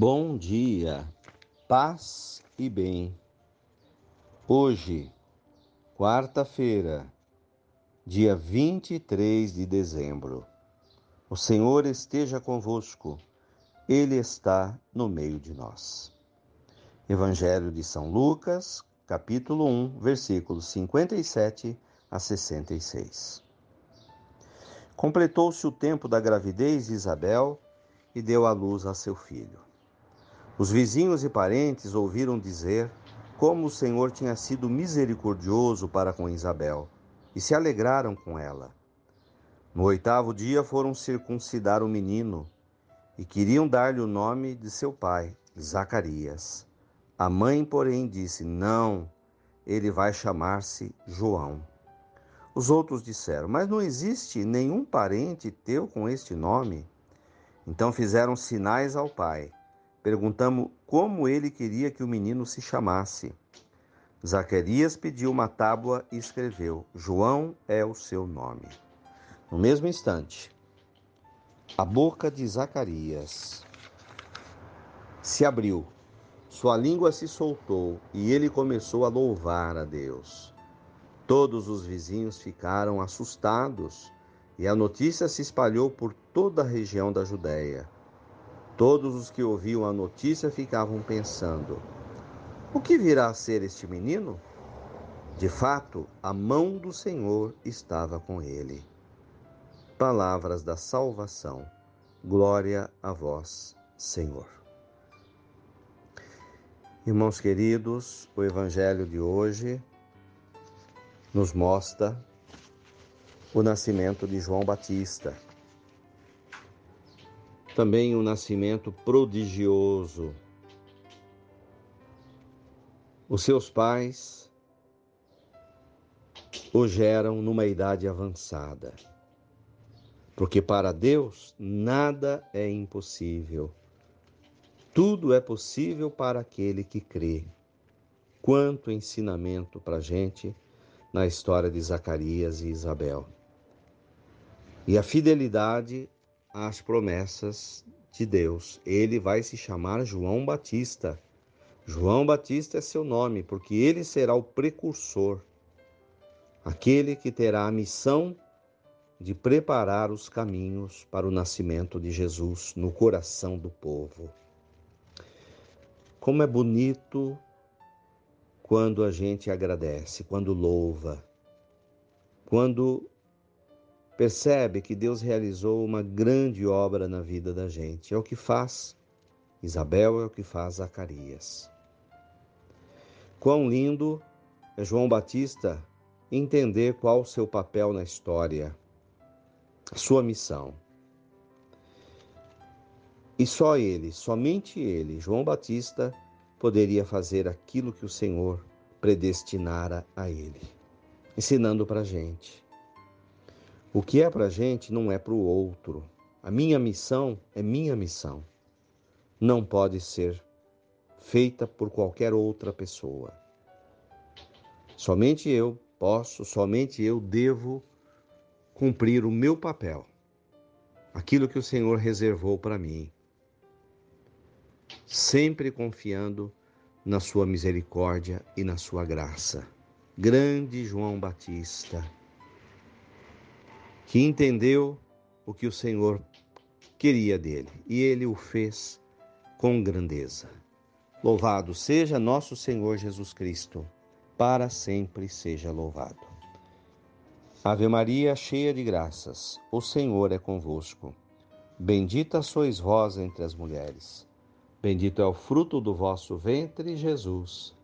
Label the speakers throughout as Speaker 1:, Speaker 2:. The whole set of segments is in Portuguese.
Speaker 1: Bom dia, paz e bem. Hoje, quarta-feira, dia 23 de dezembro. O Senhor esteja convosco, Ele está no meio de nós. Evangelho de São Lucas, capítulo 1, versículos 57 a 66. Completou-se o tempo da gravidez de Isabel e deu à luz a seu filho. Os vizinhos e parentes ouviram dizer como o Senhor tinha sido misericordioso para com Isabel e se alegraram com ela. No oitavo dia foram circuncidar o menino e queriam dar-lhe o nome de seu pai, Zacarias. A mãe, porém, disse: Não, ele vai chamar-se João. Os outros disseram: Mas não existe nenhum parente teu com este nome? Então fizeram sinais ao pai. Perguntamos como ele queria que o menino se chamasse. Zacarias pediu uma tábua e escreveu: João é o seu nome. No mesmo instante, a boca de Zacarias se abriu, sua língua se soltou e ele começou a louvar a Deus. Todos os vizinhos ficaram assustados e a notícia se espalhou por toda a região da Judéia. Todos os que ouviam a notícia ficavam pensando: o que virá a ser este menino? De fato, a mão do Senhor estava com ele. Palavras da salvação. Glória a vós, Senhor. Irmãos queridos, o evangelho de hoje nos mostra o nascimento de João Batista também um nascimento prodigioso. Os seus pais o geram numa idade avançada, porque para Deus nada é impossível. Tudo é possível para aquele que crê. Quanto ensinamento para a gente na história de Zacarias e Isabel. E a fidelidade as promessas de Deus. Ele vai se chamar João Batista. João Batista é seu nome, porque ele será o precursor, aquele que terá a missão de preparar os caminhos para o nascimento de Jesus no coração do povo. Como é bonito quando a gente agradece, quando louva, quando percebe que Deus realizou uma grande obra na vida da gente. É o que faz Isabel, é o que faz Zacarias. Quão lindo é João Batista entender qual o seu papel na história, sua missão. E só ele, somente ele, João Batista, poderia fazer aquilo que o Senhor predestinara a ele, ensinando para a gente o que é para a gente não é para o outro. A minha missão é minha missão. Não pode ser feita por qualquer outra pessoa. Somente eu posso, somente eu devo cumprir o meu papel, aquilo que o Senhor reservou para mim, sempre confiando na Sua misericórdia e na Sua graça. Grande João Batista que entendeu o que o Senhor queria dele e ele o fez com grandeza. Louvado seja nosso Senhor Jesus Cristo, para sempre seja louvado. Ave Maria, cheia de graças, o Senhor é convosco. Bendita sois vós entre as mulheres. Bendito é o fruto do vosso ventre, Jesus.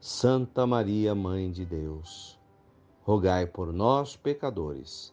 Speaker 1: Santa Maria, Mãe de Deus, rogai por nós, pecadores